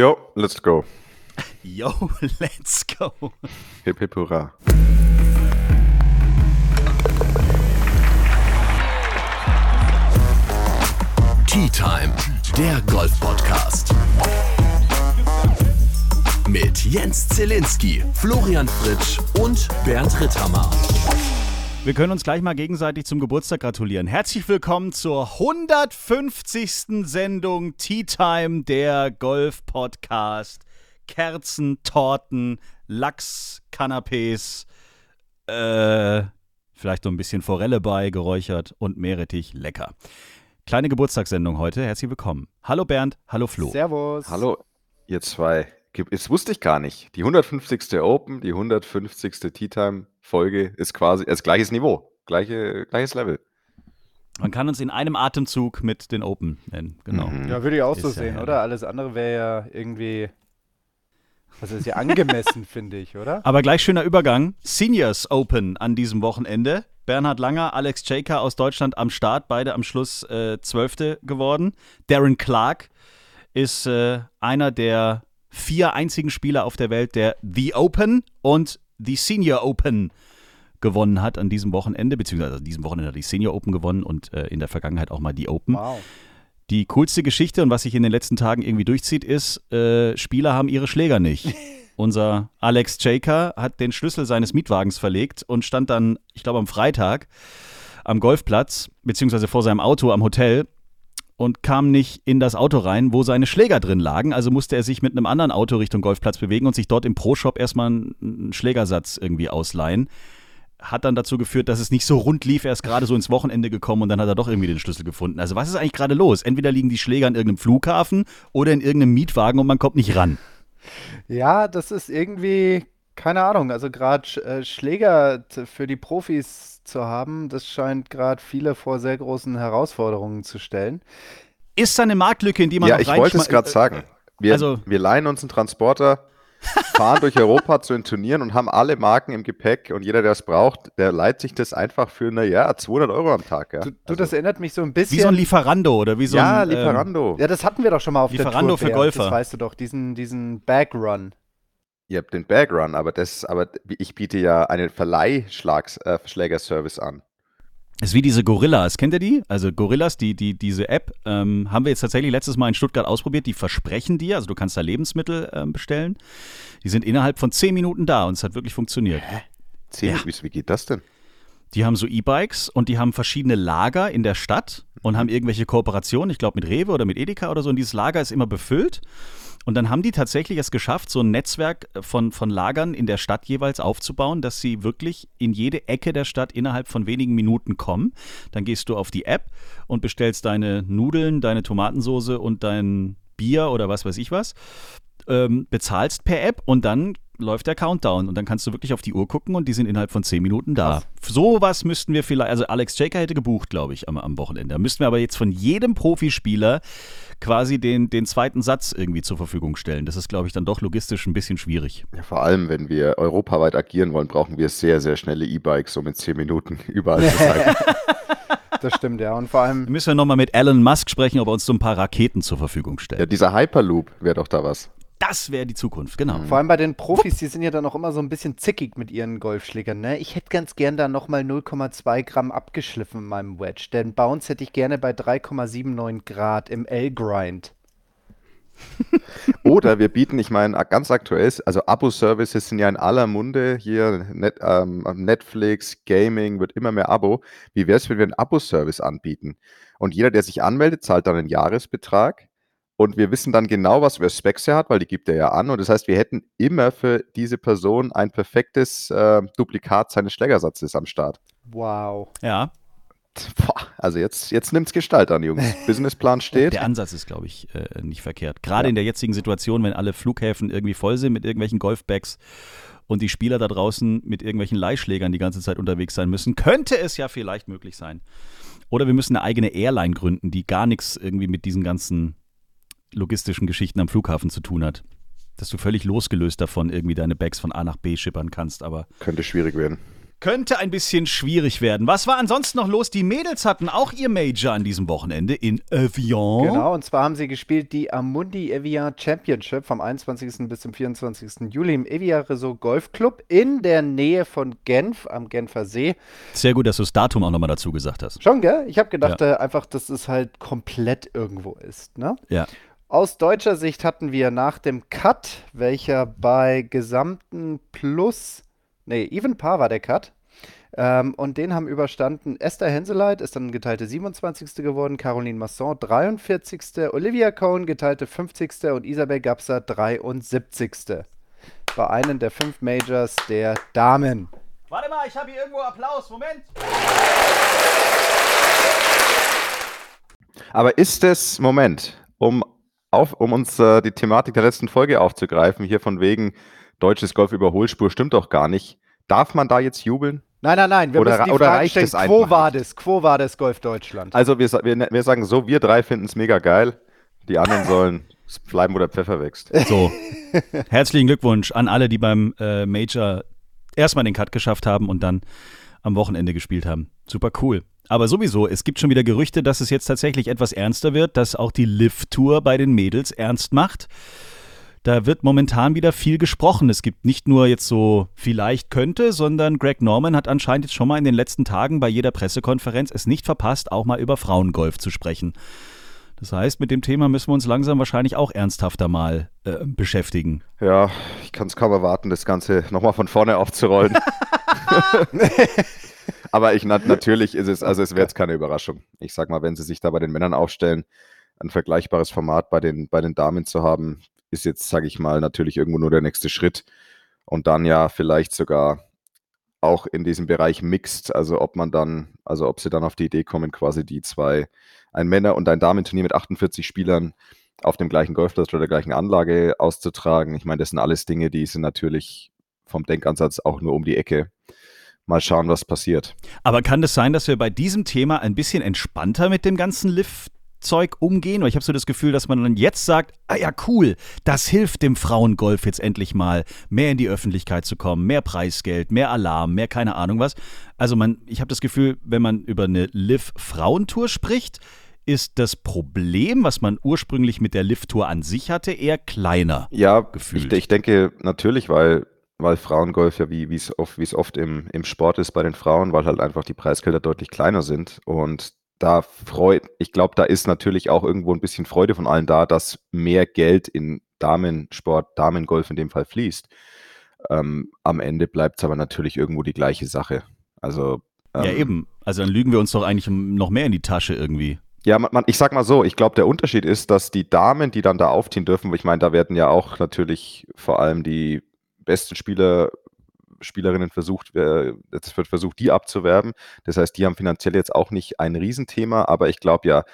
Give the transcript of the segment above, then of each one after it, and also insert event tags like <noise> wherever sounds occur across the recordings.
Jo, let's go. <laughs> Yo, let's go. Hip hip hurra. Tea Time, der Golf-Podcast. Mit Jens Zielinski, Florian Fritsch und Bernd Ritthammer. Wir können uns gleich mal gegenseitig zum Geburtstag gratulieren. Herzlich willkommen zur 150. Sendung Tea Time, der Golf-Podcast. Kerzen, Torten, Lachs, Canapés, äh, vielleicht noch ein bisschen Forelle bei, geräuchert und Meerrettich, lecker. Kleine Geburtstagssendung heute, herzlich willkommen. Hallo Bernd, hallo Flo. Servus. Hallo, ihr zwei. Das wusste ich gar nicht. Die 150. Open, die 150. Tea Time Folge ist quasi das gleiches Niveau, gleiche, gleiches Level. Man kann uns in einem Atemzug mit den Open nennen, genau. Mhm. Ja, würde ich auch so Ist ja sehen, herrlich. oder? Alles andere wäre ja irgendwie. Was ist ja angemessen, <laughs> finde ich, oder? Aber gleich schöner Übergang. Seniors Open an diesem Wochenende. Bernhard Langer, Alex Jaker aus Deutschland am Start, beide am Schluss äh, Zwölfte geworden. Darren Clark ist äh, einer der vier einzigen Spieler auf der Welt, der The Open und The Senior Open gewonnen hat an diesem Wochenende, beziehungsweise an diesem Wochenende hat die Senior Open gewonnen und äh, in der Vergangenheit auch mal die Open. Wow. Die coolste Geschichte und was sich in den letzten Tagen irgendwie durchzieht, ist, äh, Spieler haben ihre Schläger nicht. <laughs> Unser Alex Jaker hat den Schlüssel seines Mietwagens verlegt und stand dann, ich glaube am Freitag, am Golfplatz, beziehungsweise vor seinem Auto am Hotel und kam nicht in das Auto rein, wo seine Schläger drin lagen. Also musste er sich mit einem anderen Auto Richtung Golfplatz bewegen und sich dort im Pro-Shop erstmal einen, Schlägersatz irgendwie ausleihen. Hat dann dazu geführt, dass es nicht so rund lief. Er ist gerade so ins Wochenende gekommen und dann hat er doch irgendwie den Schlüssel gefunden. Also, was ist eigentlich gerade los? Entweder liegen die Schläger in irgendeinem Flughafen oder in irgendeinem Mietwagen und man kommt nicht ran. Ja, das ist irgendwie, keine Ahnung, also gerade äh, Schläger für die Profis zu haben, das scheint gerade viele vor sehr großen Herausforderungen zu stellen. Ist da eine Marktlücke, in die man Ja, noch ich wollte es gerade sagen. Wir, also- wir leihen uns einen Transporter, <laughs> fahren durch Europa zu den Turnieren und haben alle Marken im Gepäck und jeder, der es braucht, der leiht sich das einfach für, naja, 200 Euro am Tag. Ja? Du, du Also, das erinnert mich so ein bisschen. Wie so ein Lieferando oder wie so ja, ein. ähm, Lieferando. ja, das hatten wir doch schon mal auf Lieferando der Tour. für Bernd, Golfer. Das weißt du doch, diesen, diesen Bagrun. Ihr habt den Bagrun, aber das, aber ich biete ja einen Verleihschlägerservice an. Ist wie diese Gorillas. Kennt ihr die? Also Gorillas, die, die, diese App, ähm, haben wir jetzt tatsächlich letztes Mal in Stuttgart ausprobiert. Die versprechen dir, also du kannst da Lebensmittel ähm, bestellen. Die sind innerhalb von 10 Minuten da und es hat wirklich funktioniert. Zehn, Ja. wie, wie geht das denn? Die haben so E-Bikes und die haben verschiedene Lager in der Stadt und haben irgendwelche Kooperationen, ich glaube mit Rewe oder mit Edeka oder so. Und dieses Lager ist immer befüllt. Und dann haben die tatsächlich es geschafft, so ein Netzwerk von, von Lagern in der Stadt jeweils aufzubauen, dass sie wirklich in jede Ecke der Stadt innerhalb von wenigen Minuten kommen. Dann gehst du auf die App und bestellst deine Nudeln, deine Tomatensoße und dein Bier oder was weiß ich was ähm, bezahlst per App und dann läuft der Countdown und dann kannst du wirklich auf die Uhr gucken und die sind innerhalb von 10 Minuten da. So was müssten wir vielleicht, also Alex Jaker hätte gebucht, glaube ich, am, am Wochenende. Da müssten wir aber jetzt von jedem Profispieler quasi den, den zweiten Satz irgendwie zur Verfügung stellen. Das ist, glaube ich, dann doch logistisch ein bisschen schwierig. Ja, vor allem, wenn wir europaweit agieren wollen, brauchen wir sehr, sehr schnelle E-Bikes, um in 10 Minuten <laughs> überall zu sein. <laughs> Das stimmt, ja. Und vor allem, Wir müssen ja nochmal mit Elon Musk sprechen, ob er uns so ein paar Raketen zur Verfügung ja, stellt. dieser Hyperloop wäre doch da was. Das wäre die Zukunft, genau. Vor allem bei den Profis, die sind ja dann auch immer so ein bisschen zickig mit ihren Golfschlägern. Ne? Ich hätte ganz gern da nochmal 0,2 Gramm abgeschliffen in meinem Wedge. Den Bounce hätte ich gerne bei 3,79 Grad im L-Grind. <laughs> Oder wir bieten, ich meine, ganz aktuell, also Abo-Services sind ja in aller Munde hier, Net, ähm, Netflix, Gaming, wird immer mehr Abo. Wie wäre es, wenn wir einen Abo-Service anbieten? Und jeder, der sich anmeldet, zahlt dann einen Jahresbetrag. Und wir wissen dann genau, was für Specs er hat, weil die gibt er ja an. Und das heißt, wir hätten immer für diese Person ein perfektes äh, Duplikat seines Schlägersatzes am Start. Wow. Ja, Boah, also jetzt, jetzt nimmt es Gestalt an, Jungs. <laughs> Businessplan steht. Der Ansatz ist, glaube ich, äh, nicht verkehrt. Gerade in der jetzigen Situation, wenn alle Flughäfen irgendwie voll sind mit irgendwelchen Golfbags und die Spieler da draußen mit irgendwelchen Leihschlägern die ganze Zeit unterwegs sein müssen, könnte es ja vielleicht möglich sein. Oder wir müssen eine eigene Airline gründen, die gar nichts irgendwie mit diesen ganzen logistischen Geschichten am Flughafen zu tun hat. Dass du völlig losgelöst davon irgendwie deine Bags von A nach B schippern kannst, aber Könnte schwierig werden. könnte ein bisschen schwierig werden. Was war ansonsten noch los? Die Mädels hatten auch ihr Major an diesem Wochenende in Evian. Genau, und zwar haben sie gespielt die Amundi Evian Championship vom 21. bis zum 24. Juli im Evian Resort Golf Club in der Nähe von Genf am Genfer See. Sehr gut, dass du das Datum auch nochmal dazu gesagt hast. Schon, gell? Ich habe gedacht ja. äh, einfach, dass es halt komplett irgendwo ist, ne? Ja. Aus deutscher Sicht hatten wir nach dem Cut, welcher bei gesamten Plus Nee, Even Paar war der Cut. Ähm, und den haben überstanden Esther Henseleit, ist dann geteilte 27. geworden, Caroline Masson 43. Olivia Cohn geteilte 50. und Isabel Gapser 73. Bei einem der fünf Majors der Damen. Warte mal, ich habe hier irgendwo Applaus. Moment. Aber ist es, Moment, um, auf, um uns äh, die Thematik der letzten Folge aufzugreifen, hier von wegen deutsches Golf Überholspur stimmt doch gar nicht. Darf man da jetzt jubeln? Nein, nein, nein. Wir oder, müssen die oder Frage reicht stellen, es Quo war das? Quo war das Golf Deutschland? Also wir, wir, wir sagen so, wir drei finden es mega geil. Die anderen sollen bleiben, wo der Pfeffer wächst. So. Herzlichen Glückwunsch an alle, die beim äh, Major erstmal den Cut geschafft haben und dann am Wochenende gespielt haben. Super cool. Aber sowieso, es gibt schon wieder Gerüchte, dass es jetzt tatsächlich etwas ernster wird, dass auch die Lift-Tour bei den Mädels ernst macht da wird momentan wieder viel gesprochen. Es gibt nicht nur jetzt so vielleicht könnte, sondern Greg Norman hat anscheinend jetzt schon mal in den letzten Tagen bei jeder Pressekonferenz es nicht verpasst, auch mal über Frauengolf zu sprechen. Das heißt, mit dem Thema müssen wir uns langsam wahrscheinlich auch ernsthafter mal äh, beschäftigen. Ja, ich kann es kaum erwarten, das Ganze nochmal von vorne aufzurollen. <laughs> <laughs> Aber ich natürlich ist es, also es wäre jetzt keine Überraschung. Ich sag mal, wenn sie sich da bei den Männern aufstellen, ein vergleichbares Format bei den, bei den Damen zu haben, ist jetzt, sage ich mal, natürlich irgendwo nur der nächste Schritt. Und dann ja vielleicht sogar auch in diesem Bereich mixed, also ob man dann, also ob sie dann auf die Idee kommen, quasi die zwei, ein Männer- und ein Damenturnier mit 48 Spielern auf dem gleichen Golfplatz oder der gleichen Anlage auszutragen. Ich meine, das sind alles Dinge, die sind natürlich vom Denkansatz auch nur um die Ecke. Mal schauen, was passiert. Aber kann es das sein, dass wir bei diesem Thema ein bisschen entspannter mit dem ganzen Lift Zeug umgehen? Weil ich habe so das Gefühl, dass man dann jetzt sagt, ah ja, cool, das hilft dem Frauengolf jetzt endlich mal, mehr in die Öffentlichkeit zu kommen, mehr Preisgeld, mehr Alarm, mehr keine Ahnung was. Also man, ich habe das Gefühl, wenn man über eine Liv-Frauentour spricht, ist das Problem, was man ursprünglich mit der Liv-Tour an sich hatte, eher kleiner. Ja, gefühlt. Ich, ich denke natürlich, weil weil Frauengolf ja wie es oft, oft im, im Sport ist bei den Frauen, weil halt einfach die Preisgelder deutlich kleiner sind und da freut, ich glaube, da ist natürlich auch irgendwo ein bisschen Freude von allen da, dass mehr Geld in Damensport, Damengolf in dem Fall fließt. Ähm, am Ende bleibt es aber natürlich irgendwo die gleiche Sache. Also ähm, ja eben. Also dann lügen wir uns doch eigentlich noch mehr in die Tasche irgendwie. Ja, man, man, ich sag mal so, ich glaube, der Unterschied ist, dass die Damen, die dann da aufziehen dürfen, ich meine, da werden ja auch natürlich vor allem die besten Spieler Spielerinnen versucht, äh, es wird versucht, die abzuwerben. Das heißt, die haben finanziell jetzt auch nicht ein Riesenthema, aber ich glaube ja,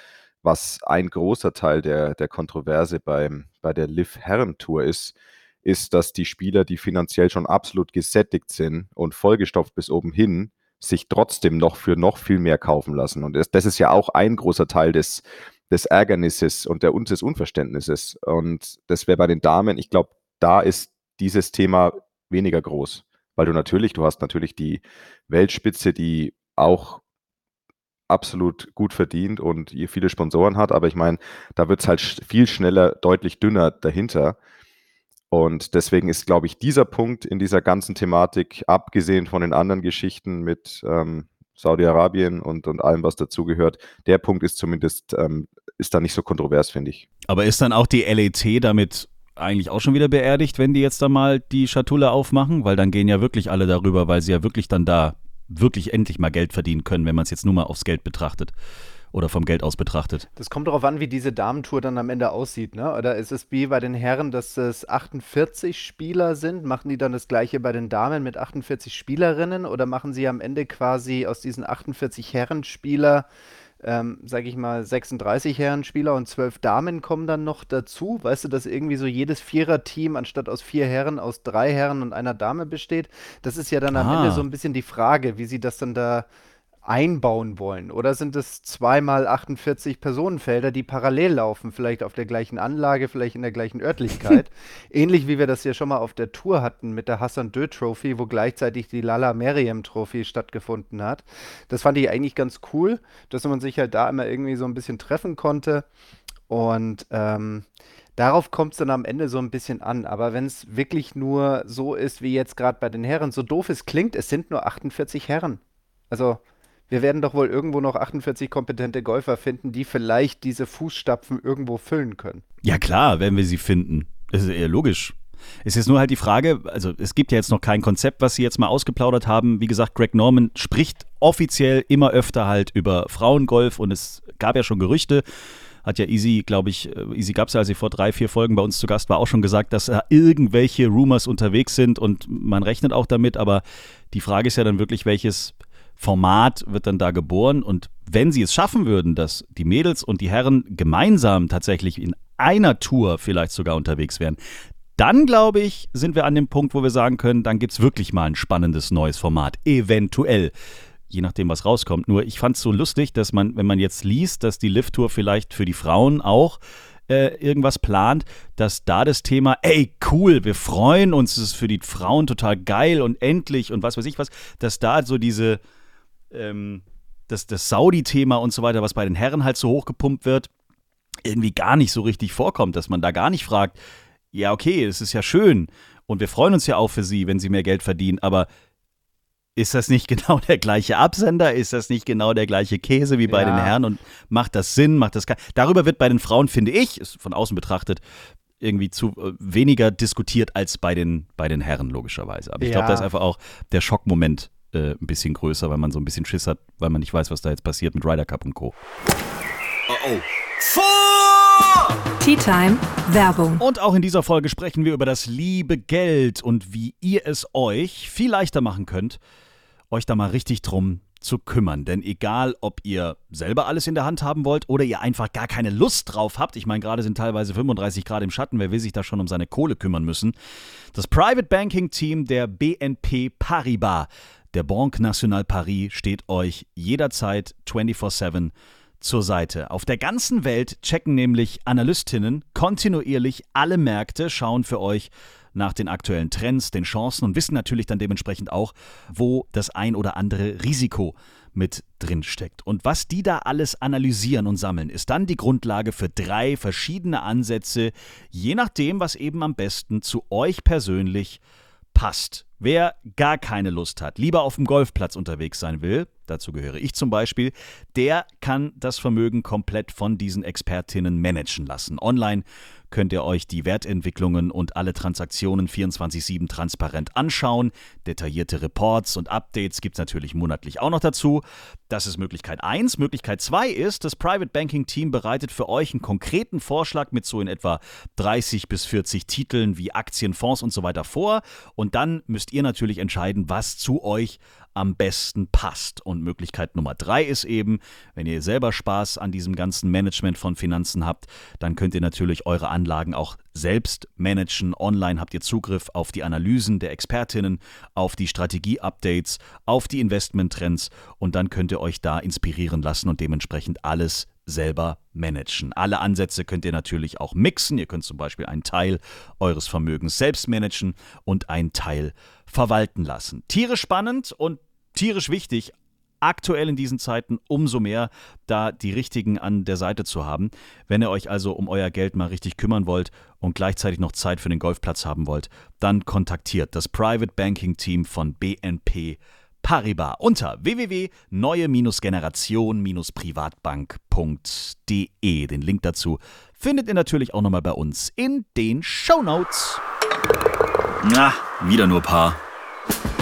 was ein großer Teil der, der Kontroverse beim, bei der Liv Herren Tour ist, ist, dass die Spieler, die finanziell schon absolut gesättigt sind und vollgestopft bis oben hin, sich trotzdem noch für noch viel mehr kaufen lassen. Und das, das ist ja auch ein großer Teil des, des Ärgernisses und der, des Unverständnisses. Und das wäre bei den Damen, ich glaube, da ist dieses Thema weniger groß weil du natürlich, du hast natürlich die Weltspitze, die auch absolut gut verdient und viele Sponsoren hat, aber ich meine, da wird es halt viel schneller, deutlich dünner dahinter. Und deswegen ist, glaube ich, dieser Punkt in dieser ganzen Thematik, abgesehen von den anderen Geschichten mit ähm, Saudi-Arabien und, und allem, was dazugehört, der Punkt ist zumindest, ähm, ist da nicht so kontrovers, finde ich. Aber ist dann auch die LET damit eigentlich auch schon wieder beerdigt, wenn die jetzt da mal die Schatulle aufmachen, weil dann gehen ja wirklich alle darüber, weil sie ja wirklich dann da wirklich endlich mal Geld verdienen können, wenn man es jetzt nur mal aufs Geld betrachtet oder vom Geld aus betrachtet. Das kommt darauf an, wie diese Damentour dann am Ende aussieht, ne? Oder ist es wie bei den Herren, dass es 48 Spieler sind? Machen die dann das gleiche bei den Damen mit 48 Spielerinnen oder machen sie am Ende quasi aus diesen 48 Herrenspieler ähm, sage ich mal, 36 Herren-Spieler und 12 Damen kommen dann noch dazu. Weißt du, dass irgendwie so jedes Vierer-Team anstatt aus vier Herren aus drei Herren und einer Dame besteht? Das ist ja dann am ah. Ende so ein bisschen die Frage, wie sie das dann da einbauen wollen? Oder sind es zweimal 48 Personenfelder, die parallel laufen, vielleicht auf der gleichen Anlage, vielleicht in der gleichen Örtlichkeit? <laughs> Ähnlich wie wir das ja schon mal auf der Tour hatten mit der Hassan Dö Trophy, wo gleichzeitig die Lala Meriem Trophy stattgefunden hat. Das fand ich eigentlich ganz cool, dass man sich halt da immer irgendwie so ein bisschen treffen konnte. Und ähm, darauf kommt es dann am Ende so ein bisschen an. Aber wenn es wirklich nur so ist, wie jetzt gerade bei den Herren, so doof es klingt, es sind nur 48 Herren. Also wir werden doch wohl irgendwo noch 48 kompetente Golfer finden, die vielleicht diese Fußstapfen irgendwo füllen können. Ja klar, werden wir sie finden. Das ist eher logisch. Es ist nur halt die Frage, also es gibt ja jetzt noch kein Konzept, was sie jetzt mal ausgeplaudert haben. Wie gesagt, Greg Norman spricht offiziell immer öfter halt über Frauengolf und es gab ja schon Gerüchte. Hat ja Easy, glaube ich, äh, Easy gab es ja, als sie vor drei, vier Folgen bei uns zu Gast war, auch schon gesagt, dass da irgendwelche Rumors unterwegs sind und man rechnet auch damit. Aber die Frage ist ja dann wirklich, welches Format wird dann da geboren. Und wenn sie es schaffen würden, dass die Mädels und die Herren gemeinsam tatsächlich in einer Tour vielleicht sogar unterwegs wären, dann glaube ich, sind wir an dem Punkt, wo wir sagen können, dann gibt es wirklich mal ein spannendes neues Format. Eventuell. Je nachdem, was rauskommt. Nur ich fand es so lustig, dass man, wenn man jetzt liest, dass die Lift-Tour vielleicht für die Frauen auch äh, irgendwas plant, dass da das Thema, ey, cool, wir freuen uns, es ist für die Frauen total geil und endlich und was weiß ich was, dass da so diese, ähm, das, das Saudi-Thema und so weiter, was bei den Herren halt so hochgepumpt wird, irgendwie gar nicht so richtig vorkommt, dass man da gar nicht fragt, ja, okay, es ist ja schön und wir freuen uns ja auch für sie, wenn sie mehr Geld verdienen, aber ist das nicht <laughs> genau der gleiche Absender? Ist das nicht genau der gleiche Käse wie bei ja. den Herren? Und macht das Sinn? Macht das Darüber wird bei den Frauen, finde ich, ist von außen betrachtet, irgendwie zu äh, weniger diskutiert als bei den, bei den Herren, logischerweise. Aber ich ja. glaube, da ist einfach auch der Schockmoment äh, ein bisschen größer, weil man so ein bisschen Schiss hat, weil man nicht weiß, was da jetzt passiert mit Ryder Cup und Co. Oh oh. Vor! Tea Time Werbung. Und auch in dieser Folge sprechen wir über das liebe Geld und wie ihr es euch viel leichter machen könnt, euch da mal richtig drum zu kümmern. Denn egal, ob ihr selber alles in der Hand haben wollt oder ihr einfach gar keine Lust drauf habt, ich meine, gerade sind teilweise 35 Grad im Schatten, wer will sich da schon um seine Kohle kümmern müssen? Das Private Banking Team der BNP Paribas der Banque Nationale Paris steht euch jederzeit 24-7 zur Seite. Auf der ganzen Welt checken nämlich Analystinnen kontinuierlich alle Märkte, schauen für euch nach den aktuellen Trends, den Chancen und wissen natürlich dann dementsprechend auch, wo das ein oder andere Risiko mit drin steckt. Und was die da alles analysieren und sammeln, ist dann die Grundlage für drei verschiedene Ansätze, je nachdem, was eben am besten zu euch persönlich passt. Wer gar keine Lust hat, lieber auf dem Golfplatz unterwegs sein will, dazu gehöre ich zum Beispiel, der kann das Vermögen komplett von diesen Expertinnen managen lassen. Online könnt ihr euch die Wertentwicklungen und alle Transaktionen 24-7 transparent anschauen. Detaillierte Reports und Updates gibt es natürlich monatlich auch noch dazu. Das ist Möglichkeit 1. Möglichkeit 2 ist, das Private Banking Team bereitet für euch einen konkreten Vorschlag mit so in etwa 30 bis 40 Titeln wie Aktien, Fonds und so weiter vor. Und dann müsst ihr natürlich entscheiden, was zu euch am besten passt. Und Möglichkeit Nummer drei ist eben, wenn ihr selber Spaß an diesem ganzen Management von Finanzen habt, dann könnt ihr natürlich eure Anlagen auch selbst managen. Online habt ihr Zugriff auf die Analysen der Expertinnen, auf die Strategie-Updates, auf die Investmenttrends und dann könnt ihr euch da inspirieren lassen und dementsprechend alles selber managen. Alle Ansätze könnt ihr natürlich auch mixen. Ihr könnt zum Beispiel einen Teil eures Vermögens selbst managen und einen Teil verwalten lassen. Tiere spannend und tierisch wichtig, aktuell in diesen Zeiten umso mehr, da die richtigen an der Seite zu haben. Wenn ihr euch also um euer Geld mal richtig kümmern wollt und gleichzeitig noch Zeit für den Golfplatz haben wollt, dann kontaktiert das Private Banking Team von BNP Paribas unter www.neue-generation-privatbank.de. Den Link dazu findet ihr natürlich auch nochmal bei uns in den Show Notes. Na, wieder nur Paar.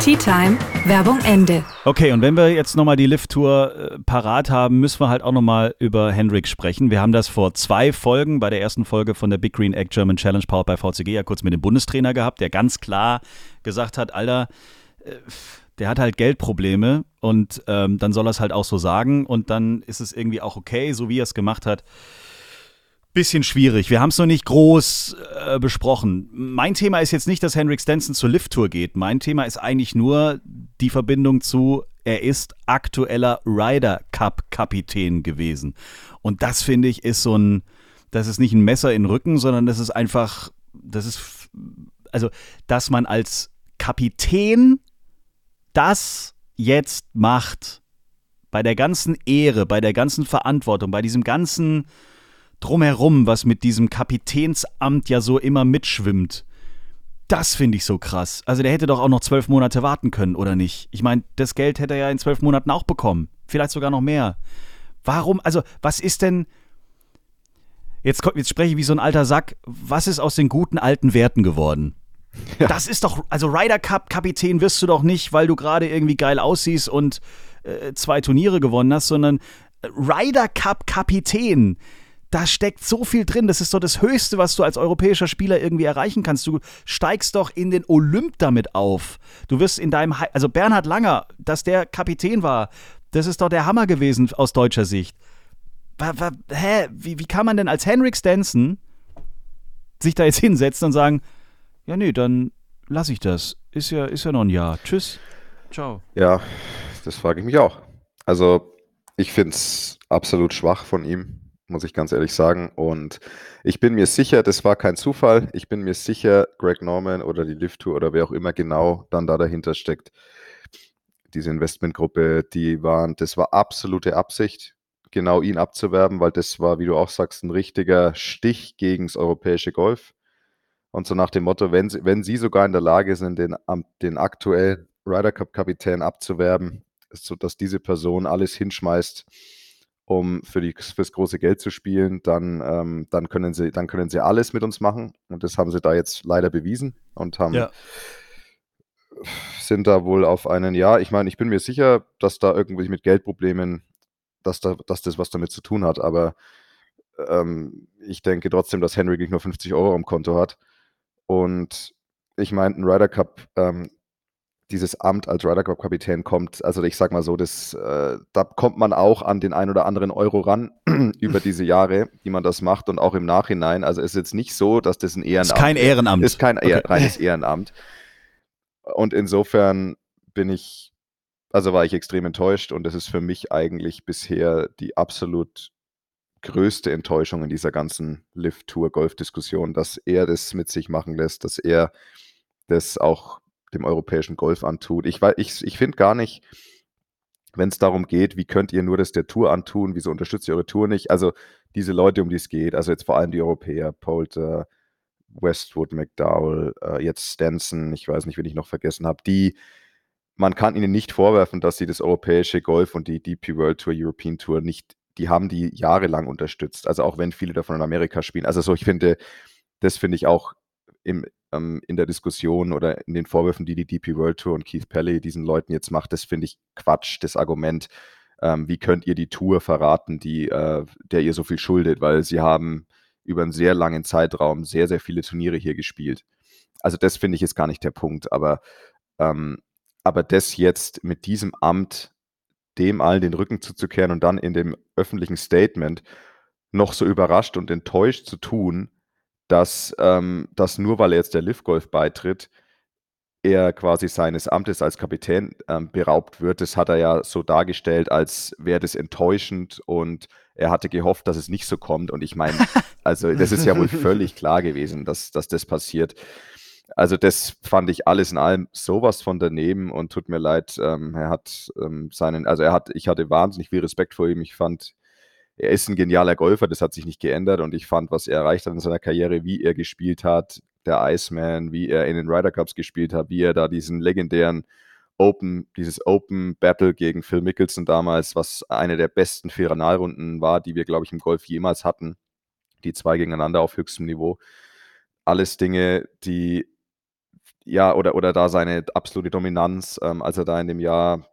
Tea Time, Werbung Ende. Okay, und wenn wir jetzt nochmal die Lift-Tour äh, parat haben, müssen wir halt auch nochmal über Hendrik sprechen. Wir haben das vor zwei Folgen, bei der ersten Folge von der Big Green Egg German Challenge Powered by VCG, ja kurz mit dem Bundestrainer gehabt, der ganz klar gesagt hat, Alter, äh, der hat halt Geldprobleme und ähm, dann soll er es halt auch so sagen und dann ist es irgendwie auch okay, so wie er es gemacht hat bisschen schwierig. Wir haben es noch nicht groß äh, besprochen. Mein Thema ist jetzt nicht, dass Henrik Stenson zur Lift-Tour geht. Mein Thema ist eigentlich nur die Verbindung zu, er ist aktueller Ryder Cup Kapitän gewesen. Und das finde ich ist so ein, das ist nicht ein Messer in den Rücken, sondern das ist einfach, das ist, also, dass man als Kapitän das jetzt macht, bei der ganzen Ehre, bei der ganzen Verantwortung, bei diesem ganzen Drumherum, was mit diesem Kapitänsamt ja so immer mitschwimmt, das finde ich so krass. Also der hätte doch auch noch zwölf Monate warten können, oder nicht? Ich meine, das Geld hätte er ja in zwölf Monaten auch bekommen. Vielleicht sogar noch mehr. Warum, also was ist denn, jetzt, jetzt spreche ich wie so ein alter Sack, was ist aus den guten alten Werten geworden? <laughs> Ja. Das ist doch, also Ryder Cup Kapitän wirst du doch nicht, weil du gerade irgendwie geil aussiehst und äh, zwei Turniere gewonnen hast, sondern Ryder Cup Kapitän da steckt so viel drin. Das ist so das Höchste, was du als europäischer Spieler irgendwie erreichen kannst. Du steigst doch in den Olymp damit auf. Du wirst in deinem, He also Bernhard Langer, dass der Kapitän war, das ist doch der Hammer gewesen aus deutscher Sicht. Hä? Wie, wie kann man denn als Henrik Stenson sich da jetzt hinsetzen und sagen, ja, nee, dann lasse ich das. Ist ja, ist ja noch ein Jahr. Tschüss. Ciao. Ja, das frage ich mich auch. Also, ich finde es absolut schwach von ihm muss ich ganz ehrlich sagen. Und ich bin mir sicher, das war kein Zufall. Ich bin mir sicher, Greg Norman oder die Lift Tour oder wer auch immer genau dann da dahinter steckt, diese Investmentgruppe, die waren, das war absolute Absicht, genau ihn abzuwerben, weil das war, wie du auch sagst, ein richtiger Stich gegen das europäische Golf. Und so nach dem Motto, wenn sie, wenn sie sogar in der Lage sind, den, den aktuellen Ryder Cup Kapitän abzuwerben, sodass diese Person alles hinschmeißt, um für die, fürs große Geld zu spielen, dann, ähm, dann, können sie, dann können sie alles mit uns machen. Und das haben sie da jetzt leider bewiesen und haben, ja. sind da wohl auf einen, ja, ich meine, ich bin mir sicher, dass da irgendwie mit Geldproblemen, dass, da, dass das was damit zu tun hat, aber ähm, ich denke trotzdem, dass Henry nicht nur 50 Euro am Konto hat. Und ich meine, ein Ryder Cup ähm, dieses Amt als Ryder Cup Kapitän kommt, also ich sag mal so, das, äh, da kommt man auch an den ein oder anderen Euro ran <clears throat> über diese Jahre, die man das macht und auch im Nachhinein. Also es ist jetzt nicht so, dass das ein Ehrenamt ist. Kein Ehrenamt. Ist kein okay. reines Ehrenamt. Und insofern bin ich, also war ich extrem enttäuscht und das ist für mich eigentlich bisher die absolut größte Enttäuschung in dieser ganzen Lift-Tour-Golf-Diskussion, dass er das mit sich machen lässt, dass er das auch dem europäischen Golf antut. Ich, ich, ich finde gar nicht, wenn es darum geht, wie könnt ihr nur das der Tour antun, wieso unterstützt ihr eure Tour nicht? Also diese Leute, um die es geht, also jetzt vor allem die Europäer, Polter, Westwood, McDowell, äh, jetzt Stenson, ich weiß nicht, wen ich noch vergessen habe, die, man kann ihnen nicht vorwerfen, dass sie das europäische Golf und die DP World Tour, European Tour nicht, die haben die jahrelang unterstützt. Also auch wenn viele davon in Amerika spielen. Also so, ich finde, das finde ich auch im, ähm, in der Diskussion oder in den Vorwürfen, die die DP World Tour und Keith Pelly diesen Leuten jetzt macht, das finde ich Quatsch, das Argument. Ähm, wie könnt ihr die Tour verraten, die, äh, der ihr so viel schuldet, weil sie haben über einen sehr langen Zeitraum sehr, sehr viele Turniere hier gespielt. Also das finde ich jetzt gar nicht der Punkt, aber, ähm, aber das jetzt mit diesem Amt dem allen den Rücken zuzukehren und dann in dem öffentlichen Statement noch so überrascht und enttäuscht zu tun, dass, ähm, dass nur weil er jetzt der Liv Golf beitritt, er quasi seines Amtes als Kapitän ähm, beraubt wird. Das hat er ja so dargestellt, als wäre das enttäuschend und er hatte gehofft, dass es nicht so kommt. Und ich meine, also das ist ja wohl <laughs> völlig klar gewesen, dass, dass das passiert. Also das fand ich alles in allem sowas von daneben und tut mir leid, ähm, er hat ähm, seinen, also er hat, ich hatte wahnsinnig viel Respekt vor ihm. Ich fand, er ist ein genialer Golfer, das hat sich nicht geändert und ich fand, was er erreicht hat in seiner Karriere, wie er gespielt hat, der Iceman, wie er in den Ryder Cups gespielt hat, wie er da diesen legendären Open, dieses Open Battle gegen Phil Mickelson damals, was eine der besten Finalrunden war, die wir, glaube ich, im Golf jemals hatten. Die zwei gegeneinander auf höchstem Niveau. Alles Dinge, die ja, oder, oder da seine absolute Dominanz, ähm, als er da in dem Jahr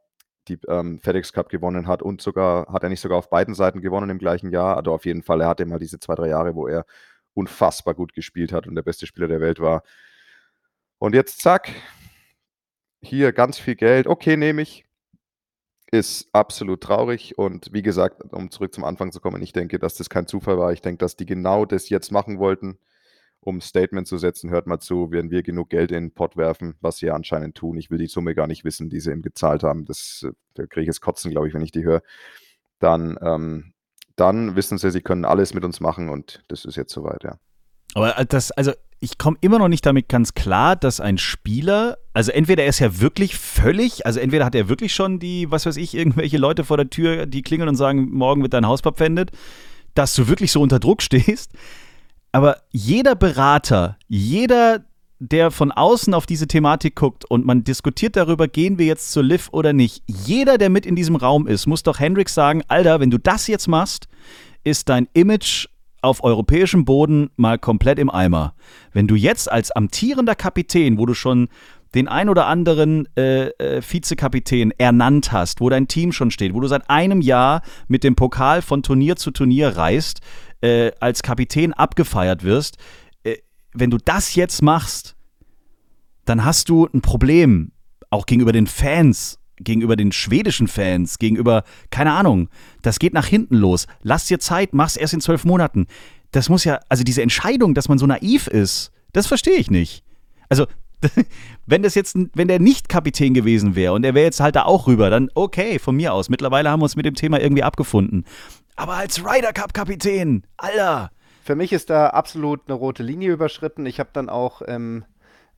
die ähm, FedEx Cup gewonnen hat und sogar, hat er nicht sogar auf beiden Seiten gewonnen im gleichen Jahr. Also auf jeden Fall, er hatte mal diese zwei, drei Jahre, wo er unfassbar gut gespielt hat und der beste Spieler der Welt war. Und jetzt zack, hier ganz viel Geld, okay, nehme ich. Ist absolut traurig und wie gesagt, um zurück zum Anfang zu kommen, ich denke, dass das kein Zufall war. Ich denke, dass die genau das jetzt machen wollten um ein Statement zu setzen, hört mal zu, werden wir genug Geld in den Pott werfen, was sie ja anscheinend tun. Ich will die Summe gar nicht wissen, die sie ihm gezahlt haben. Das, äh, da kriege ich es kotzen, glaube ich, wenn ich die höre. Dann, ähm, dann wissen sie, sie können alles mit uns machen und das ist jetzt soweit, ja. Aber äh, das, also ich komme immer noch nicht damit ganz klar, dass ein Spieler, also entweder er ist ja wirklich völlig, also entweder hat er wirklich schon die, was weiß ich, irgendwelche Leute vor der Tür, die klingeln und sagen, morgen wird dein Haus verpfändet, dass du wirklich so unter Druck <laughs> stehst. Aber jeder Berater, jeder, der von außen auf diese Thematik guckt und man diskutiert darüber, gehen wir jetzt zur Liv oder nicht, jeder, der mit in diesem Raum ist, muss doch Hendrix sagen, Alter, wenn du das jetzt machst, ist dein Image auf europäischem Boden mal komplett im Eimer. Wenn du jetzt als amtierender Kapitän, wo du schon den ein oder anderen äh, äh, Vizekapitän ernannt hast, wo dein Team schon steht, wo du seit einem Jahr mit dem Pokal von Turnier zu Turnier reist, äh, als Kapitän abgefeiert wirst, äh, wenn du das jetzt machst, dann hast du ein Problem, auch gegenüber den Fans gegenüber den schwedischen Fans, gegenüber, keine Ahnung, das geht nach hinten los. Lass dir Zeit, mach's erst in zwölf Monaten. Das muss ja, also diese Entscheidung, dass man so naiv ist, das verstehe ich nicht. Also, <laughs> wenn das jetzt, wenn der nicht Kapitän gewesen wäre und er wäre jetzt halt da auch rüber, dann okay, von mir aus. Mittlerweile haben wir uns mit dem Thema irgendwie abgefunden. Aber als Ryder Cup Kapitän, Alter. Für mich ist da absolut eine rote Linie überschritten. Ich habe dann auch ähm,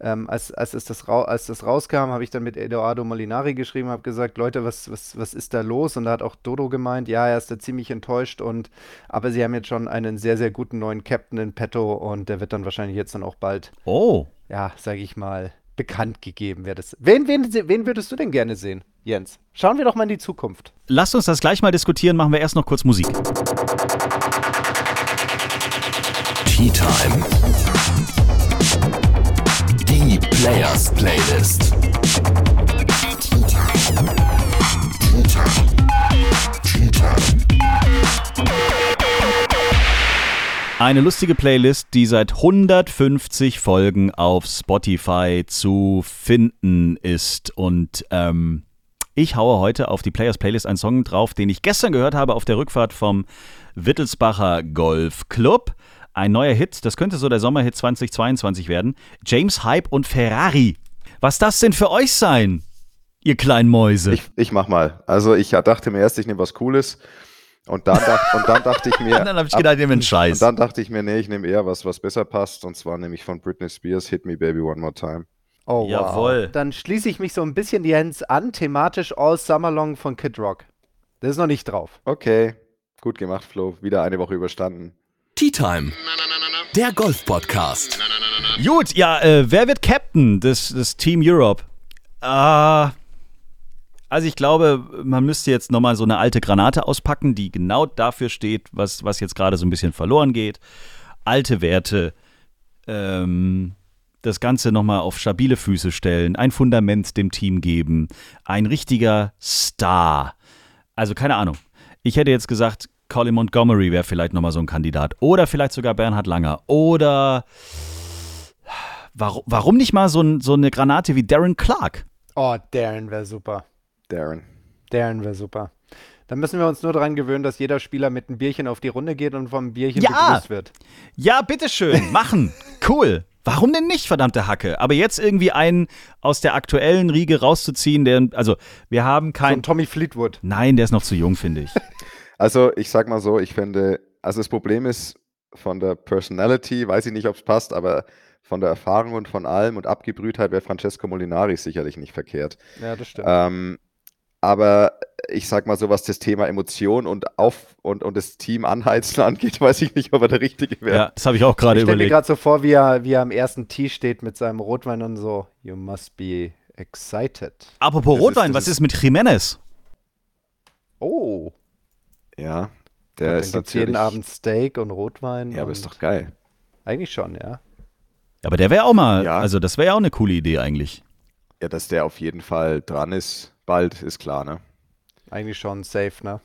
ähm, als, als, es das als das rauskam, habe ich dann mit Eduardo Molinari geschrieben, habe gesagt, Leute, was, was, was ist da los? Und da hat auch Dodo gemeint, ja, er ist da ziemlich enttäuscht und aber sie haben jetzt schon einen sehr, sehr guten neuen Captain in petto und der wird dann wahrscheinlich jetzt dann auch bald, oh. ja, sage ich mal, bekannt gegeben. Wer das, wen, wen, wen würdest du denn gerne sehen, Jens? Schauen wir doch mal in die Zukunft. Lasst uns das gleich mal diskutieren, machen wir erst noch kurz Musik. Tea Time. Die Players Playlist. Eine lustige Playlist, die seit 150 Folgen auf Spotify zu finden ist. Und ähm, ich haue heute auf die Players Playlist einen Song drauf, den ich gestern gehört habe auf der Rückfahrt vom Wittelsbacher Golf Club. Ein neuer Hit, das könnte so der Sommerhit 2022 werden. James Hype und Ferrari. Was das denn für euch sein, ihr kleinen Mäuse? Ich, ich mach mal. Also ich dachte mir erst, ich nehme was Cooles. Und dann, dacht, und dann dachte ich mir. und <laughs> dann habe ich gedacht, ich nehme einen Scheiß. Und dann dachte ich mir, nee, ich nehme eher was, was besser passt. Und zwar nehme ich von Britney Spears Hit Me Baby One More Time. Oh, Jawohl. Wow. Dann schließe ich mich so ein bisschen Jens an, thematisch All Summer Long von Kid Rock. Das ist noch nicht drauf. Okay, gut gemacht, Flo. Wieder eine Woche überstanden. Tea Time. Der Golf-Podcast. Gut, ja, äh, wer wird Captain des, des Team Europe? Äh, also ich glaube, man müsste jetzt nochmal so eine alte Granate auspacken, die genau dafür steht, was, was jetzt gerade so ein bisschen verloren geht. Alte Werte, ähm, das Ganze nochmal auf stabile Füße stellen, ein Fundament dem Team geben, ein richtiger Star. Also keine Ahnung. Ich hätte jetzt gesagt, Colin Montgomery wäre vielleicht nochmal so ein Kandidat. Oder vielleicht sogar Bernhard Langer. Oder warum, warum nicht mal so, ein, so eine Granate wie Darren Clark? Oh, Darren wäre super. Darren. Darren wäre super. Dann müssen wir uns nur daran gewöhnen, dass jeder Spieler mit einem Bierchen auf die Runde geht und vom Bierchen Ja! begrüßt wird. Ja, bitteschön, <laughs> machen. Cool. Warum denn nicht, verdammte Hacke? Aber jetzt irgendwie einen aus der aktuellen Riege rauszuziehen, der, also wir haben So keinen. ein Tommy Fleetwood. Nein, der ist noch zu jung, finde ich. <laughs> Also ich sag mal so, ich finde, also das Problem ist von der Personality, weiß ich nicht, ob es passt, aber von der Erfahrung und von allem und Abgebrühtheit wäre Francesco Molinari sicherlich nicht verkehrt. Ja, das stimmt. Ähm, aber ich sag mal so, was das Thema Emotion und auf und, und das Team anheizen <laughs> angeht, weiß ich nicht, ob er der Richtige wäre. Ja, das habe ich auch gerade ich stelle mir überlegt. gerade so vor, wie er, wie er am ersten Tee steht mit seinem Rotwein und so, you must be excited. Apropos Das ist- Rotwein, das was ist- ist mit Jimenez? Oh, Ja, der ist natürlich. jeden Abend Steak und Rotwein. Ja, aber ist doch geil. Eigentlich schon, ja. Aber der wäre auch mal, Ja. also das wäre ja auch eine coole Idee eigentlich. Ja, dass der auf jeden Fall dran ist, bald, ist klar, ne? Eigentlich schon safe, ne?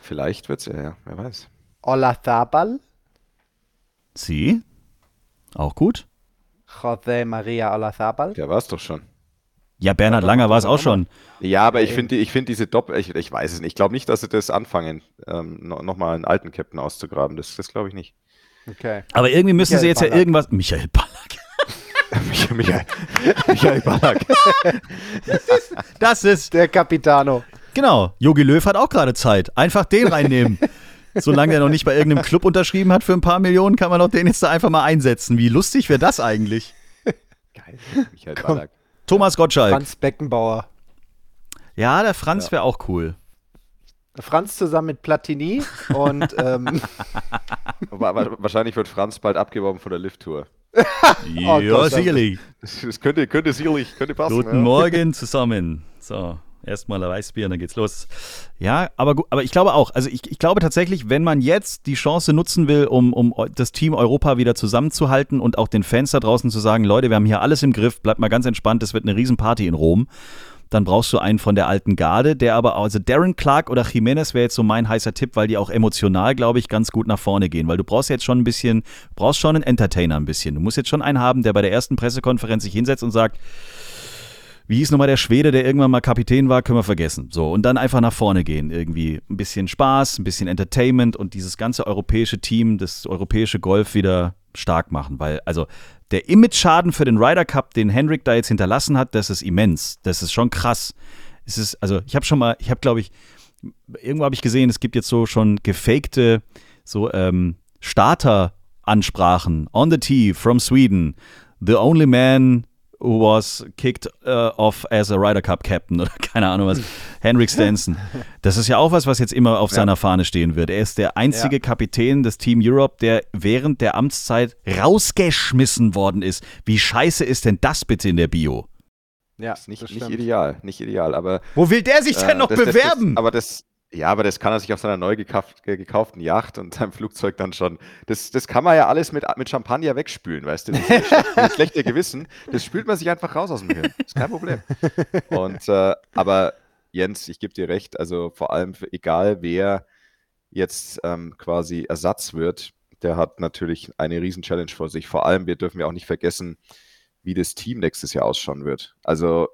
Vielleicht wird's ja, ja, wer weiß. Olazabal, Sie? Auch gut? José María Olazabal. Der war's doch schon. Ja, Bernhard Langer war es auch schon. Ja, aber ich finde, ich finde diese Doppel, ich, ich weiß es nicht. Ich glaube nicht, dass sie das anfangen, ähm, no, nochmal einen alten Captain auszugraben. Das, das glaube ich nicht. Okay. Aber irgendwie müssen Michael sie jetzt Ballack. ja irgendwas. Michael Ballack. Michael, Michael, Michael Ballack. Das ist. Der Capitano. Genau. Jogi Löw hat auch gerade Zeit. Einfach den reinnehmen. Solange er noch nicht bei irgendeinem Club unterschrieben hat für ein paar Millionen, kann man doch den jetzt da einfach mal einsetzen. Wie lustig wäre das eigentlich? Geil. Michael Ballack. Thomas Gottschalk. Franz Beckenbauer. Ja, der Franz wäre auch cool. Franz zusammen mit Platini und ähm, <laughs> wahrscheinlich wird Franz bald abgeworben von der Lift-Tour. <laughs> ja, Gott, sicherlich. Das, könnte, könnte sicherlich, könnte passen. Guten ja. Morgen zusammen. So, erstmal ein Weißbier und dann geht's los. Ja, aber, aber ich glaube auch, also ich, ich glaube tatsächlich, wenn man jetzt die Chance nutzen will, um, um das Team Europa wieder zusammenzuhalten und auch den Fans da draußen zu sagen, Leute, wir haben hier alles im Griff, bleibt mal ganz entspannt, es wird eine Riesenparty in Rom. Dann brauchst du einen von der alten Garde, der aber, also Darren Clark oder Jimenez wäre jetzt so mein heißer Tipp, weil die auch emotional, glaube ich, ganz gut nach vorne gehen. Weil du brauchst jetzt schon ein bisschen, brauchst schon einen Entertainer ein bisschen. Du musst jetzt schon einen haben, der bei der ersten Pressekonferenz sich hinsetzt und sagt, wie hieß nochmal der Schwede, der irgendwann mal Kapitän war, können wir vergessen. So, und dann einfach nach vorne gehen. Irgendwie ein bisschen Spaß, ein bisschen Entertainment und dieses ganze europäische Team, das europäische Golf wieder stark machen. Weil, also, der Image-Schaden für den Ryder Cup, den Hendrick da jetzt hinterlassen hat, das ist immens. Das ist schon krass. Es ist, also, ich habe schon mal, ich habe, glaube ich, irgendwo habe ich gesehen, es gibt jetzt so schon gefakte, so, ähm, Starter-Ansprachen. On the tee from Sweden. The only man who was kicked uh, off as a Ryder Cup Captain oder <laughs> keine Ahnung was. Henrik Stenson. Das ist ja auch was, was jetzt immer auf seiner Fahne stehen wird. Er ist der einzige Ja. Kapitän des Team Europe, der während der Amtszeit rausgeschmissen worden ist. Wie scheiße ist denn das bitte in der Bio? ja, Ist nicht, das nicht ideal, nicht ideal, aber Wo will der sich äh, denn noch das, das, bewerben? Das, aber das, ja, aber das kann er sich auf seiner neu gekauft, ge- gekauften Yacht und seinem Flugzeug dann schon. Das, das kann man ja alles mit, mit Champagner wegspülen, weißt du? Das ist ein schlechter Gewissen. Das spült man sich einfach raus aus dem Hirn. Ist kein Problem. Und äh, aber Jens, ich gebe dir recht, also vor allem für, egal wer jetzt ähm, quasi Ersatz wird, der hat natürlich eine riesen Challenge vor sich. Vor allem, wir dürfen ja auch nicht vergessen, wie das Team nächstes Jahr ausschauen wird. Also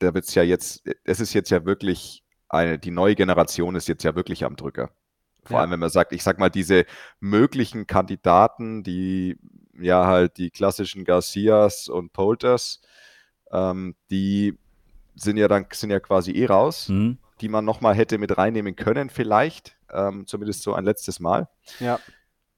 da wird es ja jetzt, es ist jetzt ja wirklich eine, die neue Generation ist jetzt ja wirklich am Drücker. Vor Ja. allem, wenn man sagt, ich sag mal, diese möglichen Kandidaten, die ja halt die klassischen Garcias und Polters, ähm, die sind ja dann sind ja quasi eh raus, Hm? die man nochmal hätte mit reinnehmen können, vielleicht, ähm, zumindest so ein letztes Mal. Ja.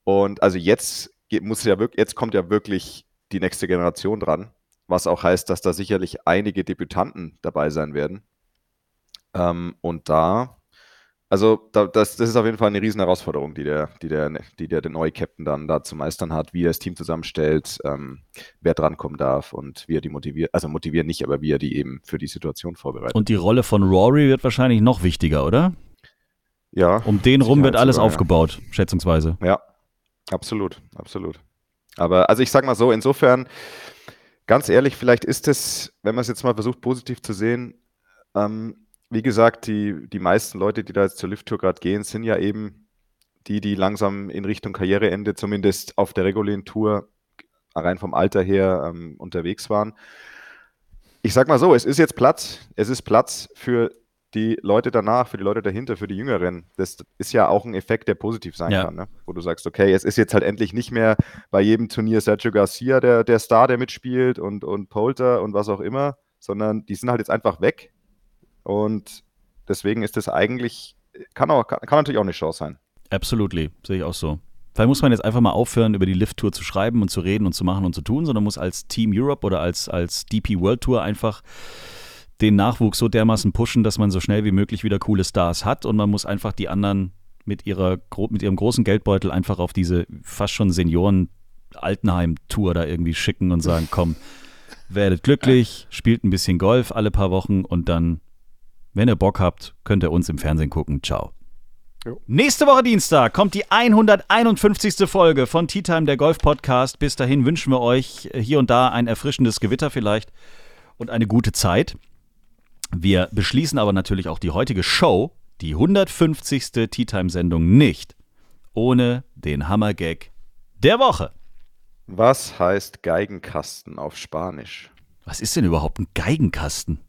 Und also jetzt muss ja wirklich, jetzt kommt ja wirklich die nächste Generation dran, was auch heißt, dass da sicherlich einige Debütanten dabei sein werden. Ähm, und da, also da, das, das ist auf jeden Fall eine riesen Herausforderung, die der, die der, die der, der neue Captain dann da zu meistern hat, wie er das Team zusammenstellt, ähm, wer drankommen darf und wie er die motiviert, also motivieren nicht, aber wie er die eben für die Situation vorbereitet. Und die Rolle von Rory wird wahrscheinlich noch wichtiger, oder? ja, Um den rum wird alles sogar, ja. aufgebaut, schätzungsweise. Ja, absolut, absolut. Aber also ich sag mal so, insofern, ganz ehrlich, vielleicht ist es, wenn man es jetzt mal versucht, positiv zu sehen, ähm, wie gesagt, die, die meisten Leute, die da jetzt zur Lift-Tour gerade gehen, sind ja eben die, die langsam in Richtung Karriereende, zumindest auf der regulären Tour, rein vom Alter her, ähm, unterwegs waren. Ich sag mal so, es ist jetzt Platz, es ist Platz für die Leute danach, für die Leute dahinter, für die Jüngeren. Das ist ja auch ein Effekt, der positiv sein Ja. kann, ne? wo du sagst, okay, es ist jetzt halt endlich nicht mehr bei jedem Turnier Sergio Garcia der, der Star, der mitspielt und, und Polter und was auch immer, sondern die sind halt jetzt einfach weg. Und deswegen ist das eigentlich, kann, auch, kann, kann natürlich auch eine Chance sein. Absolutely, sehe ich auch so. Vielleicht muss man jetzt einfach mal aufhören, über die Lift-Tour zu schreiben und zu reden und zu machen und zu tun, sondern muss als Team Europe oder als, als DP World Tour einfach den Nachwuchs so dermaßen pushen, dass man so schnell wie möglich wieder coole Stars hat und man muss einfach die anderen mit, ihrer, mit ihrem großen Geldbeutel einfach auf diese fast schon Senioren-Altenheim-Tour da irgendwie schicken und sagen, komm, werdet glücklich, spielt ein bisschen Golf alle paar Wochen und dann, wenn ihr Bock habt, könnt ihr uns im Fernsehen gucken. Ciao. Nächste Woche Dienstag kommt die 151. Folge von Tea Time, der Golf-Podcast. Bis dahin wünschen wir euch hier und da ein erfrischendes Gewitter vielleicht und eine gute Zeit. Wir beschließen aber natürlich auch die heutige Show, die 150. Tea Time-Sendung, nicht ohne den Hammergag der Woche. Was heißt Geigenkasten auf Spanisch? Was ist denn überhaupt ein Geigenkasten?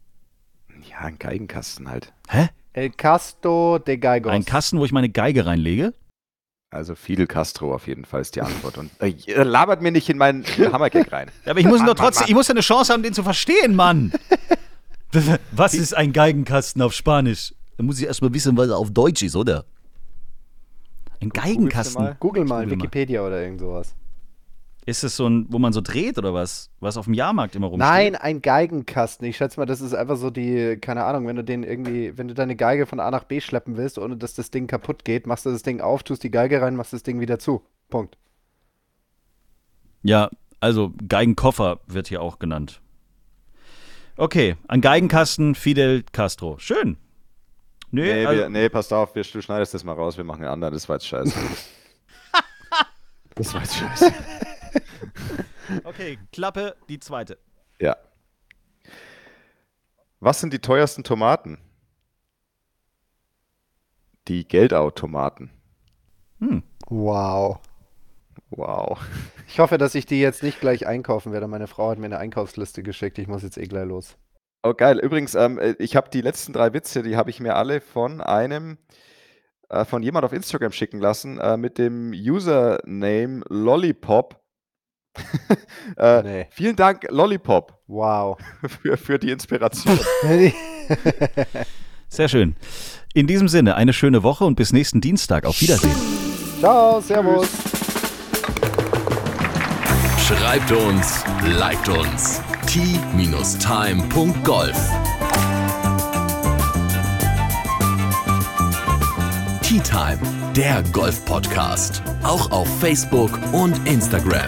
Ja, ein Geigenkasten halt. Hä? El Casto de Galgos. Ein Kasten, wo ich meine Geige reinlege? Also Fidel Castro auf jeden Fall ist die Antwort. Und äh, labert mir nicht in meinen Hammergag rein. Ja, aber ich muss Mann, nur Mann, trotzdem, Mann. ich muss ja eine Chance haben, den zu verstehen, Mann. <laughs> Was ist ein Geigenkasten auf Spanisch? Da muss ich erstmal wissen, was er auf Deutsch ist, oder? Ein mal. Geigenkasten. Google mal Google mal. Wikipedia oder irgend sowas. Ist es so ein, wo man so dreht oder was? Was auf dem Jahrmarkt immer rumsteht? Nein, ein Geigenkasten. Ich schätze mal, das ist einfach so die, keine Ahnung, wenn du den irgendwie, wenn du deine Geige von A nach B schleppen willst, ohne dass das Ding kaputt geht, machst du das Ding auf, tust die Geige rein, machst das Ding wieder zu. Punkt. Ja, also Geigenkoffer wird hier auch genannt. Okay, ein Geigenkasten Fidel Castro. Schön. Nö, Nee, also, wir, nee, passt auf, wir, du schneidest das mal raus, wir machen einen anderen, das war jetzt scheiße. <laughs> das war jetzt scheiße. <laughs> <laughs> okay, Klappe, die zweite. Ja. Was sind die teuersten Tomaten? Die Geldautomaten. Wow. Wow. Ich hoffe, dass ich die jetzt nicht gleich einkaufen werde. Meine Frau hat mir eine Einkaufsliste geschickt. Ich muss jetzt eh gleich los. Oh, geil. Übrigens, ähm, äh, ich habe die letzten drei Witze, die habe ich mir alle von einem, äh, von jemand auf Instagram schicken lassen, äh, mit dem Username Lollipop. <laughs> äh, Nee. Vielen Dank, Lollipop, Wow. <laughs> für, für die Inspiration. <laughs> Sehr schön. In diesem Sinne, eine schöne Woche und bis nächsten Dienstag. Auf Wiedersehen. Ciao, Servus. Schreibt uns, liked uns. t-time.golf Tea Time, der Golf-Podcast. Auch auf Facebook und Instagram.